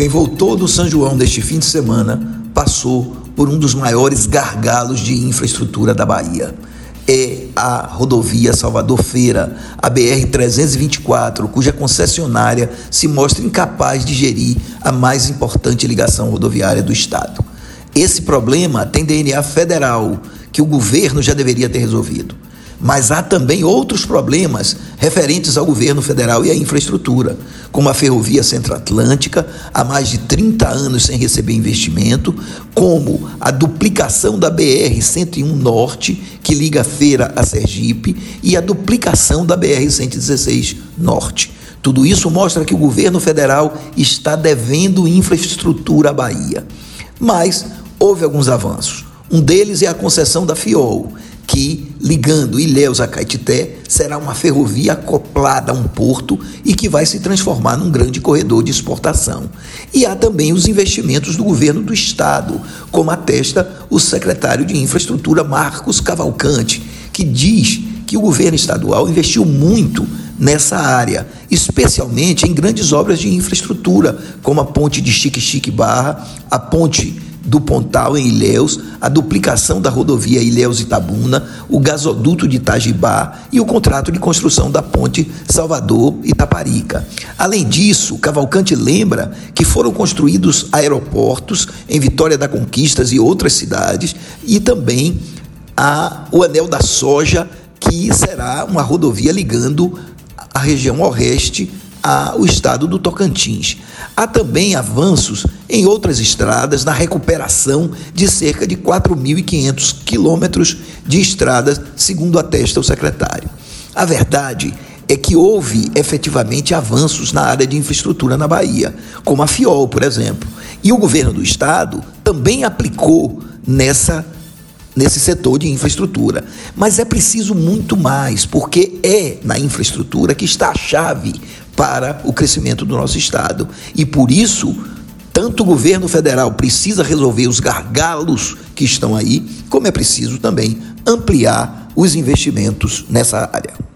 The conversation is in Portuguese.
Quem voltou do São João deste fim de semana passou por um dos maiores gargalos de infraestrutura da Bahia. É a rodovia Salvador Feira, a BR-324, cuja concessionária se mostra incapaz de gerir a mais importante ligação rodoviária do Estado. Esse problema tem DNA federal, que o governo já deveria ter resolvido. Mas há também outros problemas referentes ao governo federal e à infraestrutura, como a ferrovia Centro-Atlântica, há mais de 30 anos sem receber investimento, como a duplicação da BR-101 Norte, que liga a Feira a Sergipe, e a duplicação da BR-116 Norte. Tudo isso mostra que o governo federal está devendo infraestrutura à Bahia. Mas houve alguns avanços. Um deles é a concessão da FIOL, que, ligando Ilhéus a Caetité, será uma ferrovia acoplada a um porto e que vai se transformar num grande corredor de exportação. E há também os investimentos do governo do Estado, como atesta o secretário de Infraestrutura Marcos Cavalcante, que diz que o governo estadual investiu muito nessa área, especialmente em grandes obras de infraestrutura, como a ponte de Chique-Chique Barra, a ponte do Pontal em Ilhéus, a duplicação da rodovia Ilhéus-Itabuna, o gasoduto de Itajibá e o contrato de construção da ponte Salvador-Itaparica. Além disso, Cavalcante lembra que foram construídos aeroportos em Vitória da Conquistas e outras cidades e também a, o Anel da Soja, que será uma rodovia ligando a região oeste ao estado do Tocantins. Há também avanços em outras estradas na recuperação de cerca de 4.500 quilômetros de estradas, segundo atesta o secretário. A verdade é que houve efetivamente avanços na área de infraestrutura na Bahia, como a FIOL, por exemplo. E o governo do estado também aplicou nessa nesse setor de infraestrutura. Mas é preciso muito mais, porque é na infraestrutura que está a chave para o crescimento do nosso Estado. E por isso, tanto o governo federal precisa resolver os gargalos que estão aí, como é preciso também ampliar os investimentos nessa área.